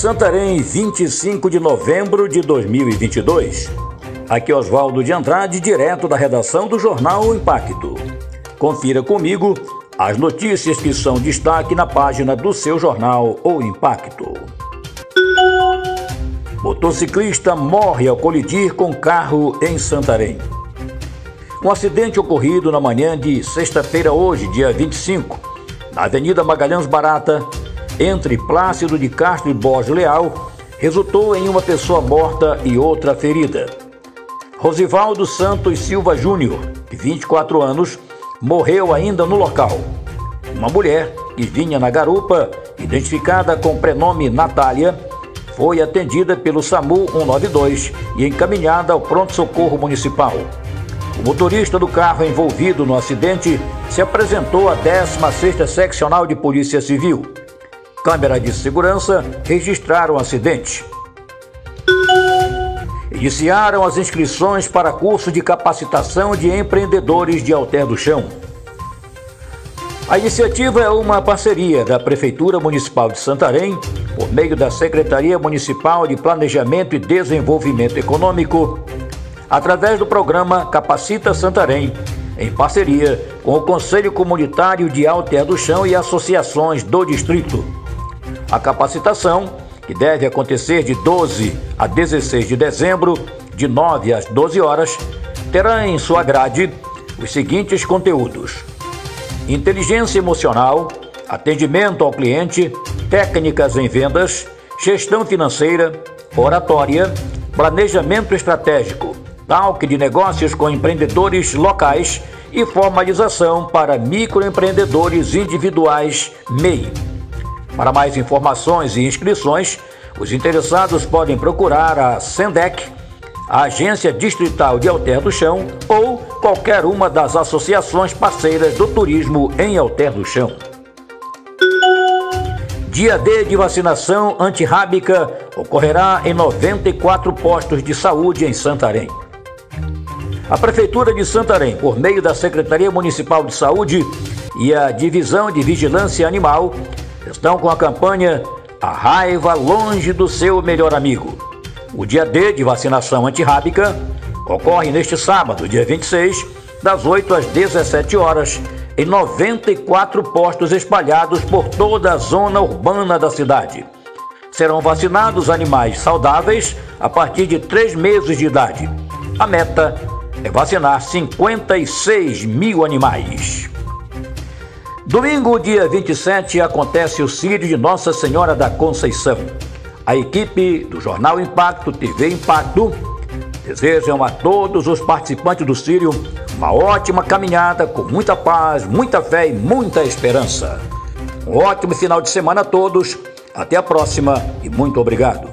Santarém, 25 de novembro de 2022. Aqui Oswaldo de Andrade, direto da redação do jornal Impacto. Confira comigo as notícias que são destaque na página do seu jornal O Impacto. Motociclista morre ao colidir com carro em Santarém. Um acidente ocorrido na manhã de sexta-feira, hoje, dia 25, na Avenida Magalhães Barata, entre Plácido de Castro e Borges Leal, resultou em uma pessoa morta e outra ferida. Rosivaldo Santos Silva Júnior, de 24 anos, morreu ainda no local. Uma mulher que vinha na garupa, identificada com o prenome Natália, foi atendida pelo SAMU 192 e encaminhada ao pronto-socorro municipal. O motorista do carro envolvido no acidente se apresentou à 16ª Seccional de Polícia Civil. Câmera de segurança registraram o acidente. Iniciaram as inscrições para curso de capacitação de empreendedores de Alter do Chão. A iniciativa é uma parceria da Prefeitura Municipal de Santarém, por meio da Secretaria Municipal de Planejamento e Desenvolvimento Econômico, através do programa Capacita Santarém, em parceria com o Conselho Comunitário de Alter do Chão e associações do distrito. A capacitação, que deve acontecer de 12 a 16 de dezembro, de 9 às 12 horas, terá em sua grade os seguintes conteúdos: inteligência emocional, atendimento ao cliente, técnicas em vendas, gestão financeira, oratória, planejamento estratégico, talk de negócios com empreendedores locais e formalização para microempreendedores individuais MEI. Para mais informações e inscrições, os interessados podem procurar a Sendec, a Agência Distrital de Alter do Chão ou qualquer uma das associações parceiras do turismo em Alter do Chão. Dia D de vacinação antirrábica ocorrerá em 94 postos de saúde em Santarém. A Prefeitura de Santarém, por meio da Secretaria Municipal de Saúde e a Divisão de Vigilância Animal, estão com a campanha A Raiva Longe do Seu Melhor Amigo. O dia D de vacinação antirrábica ocorre neste sábado, dia 26, das 8 às 17 horas, em 94 postos espalhados por toda a zona urbana da cidade. Serão vacinados animais saudáveis a partir de 3 meses de idade. A meta é vacinar 56 mil animais. Domingo, dia 27, acontece o Círio de Nossa Senhora da Conceição. A equipe do Jornal Impacto, TV Impacto, desejam a todos os participantes do Círio uma ótima caminhada com muita paz, muita fé e muita esperança. Um ótimo final de semana a todos. Até a próxima e muito obrigado.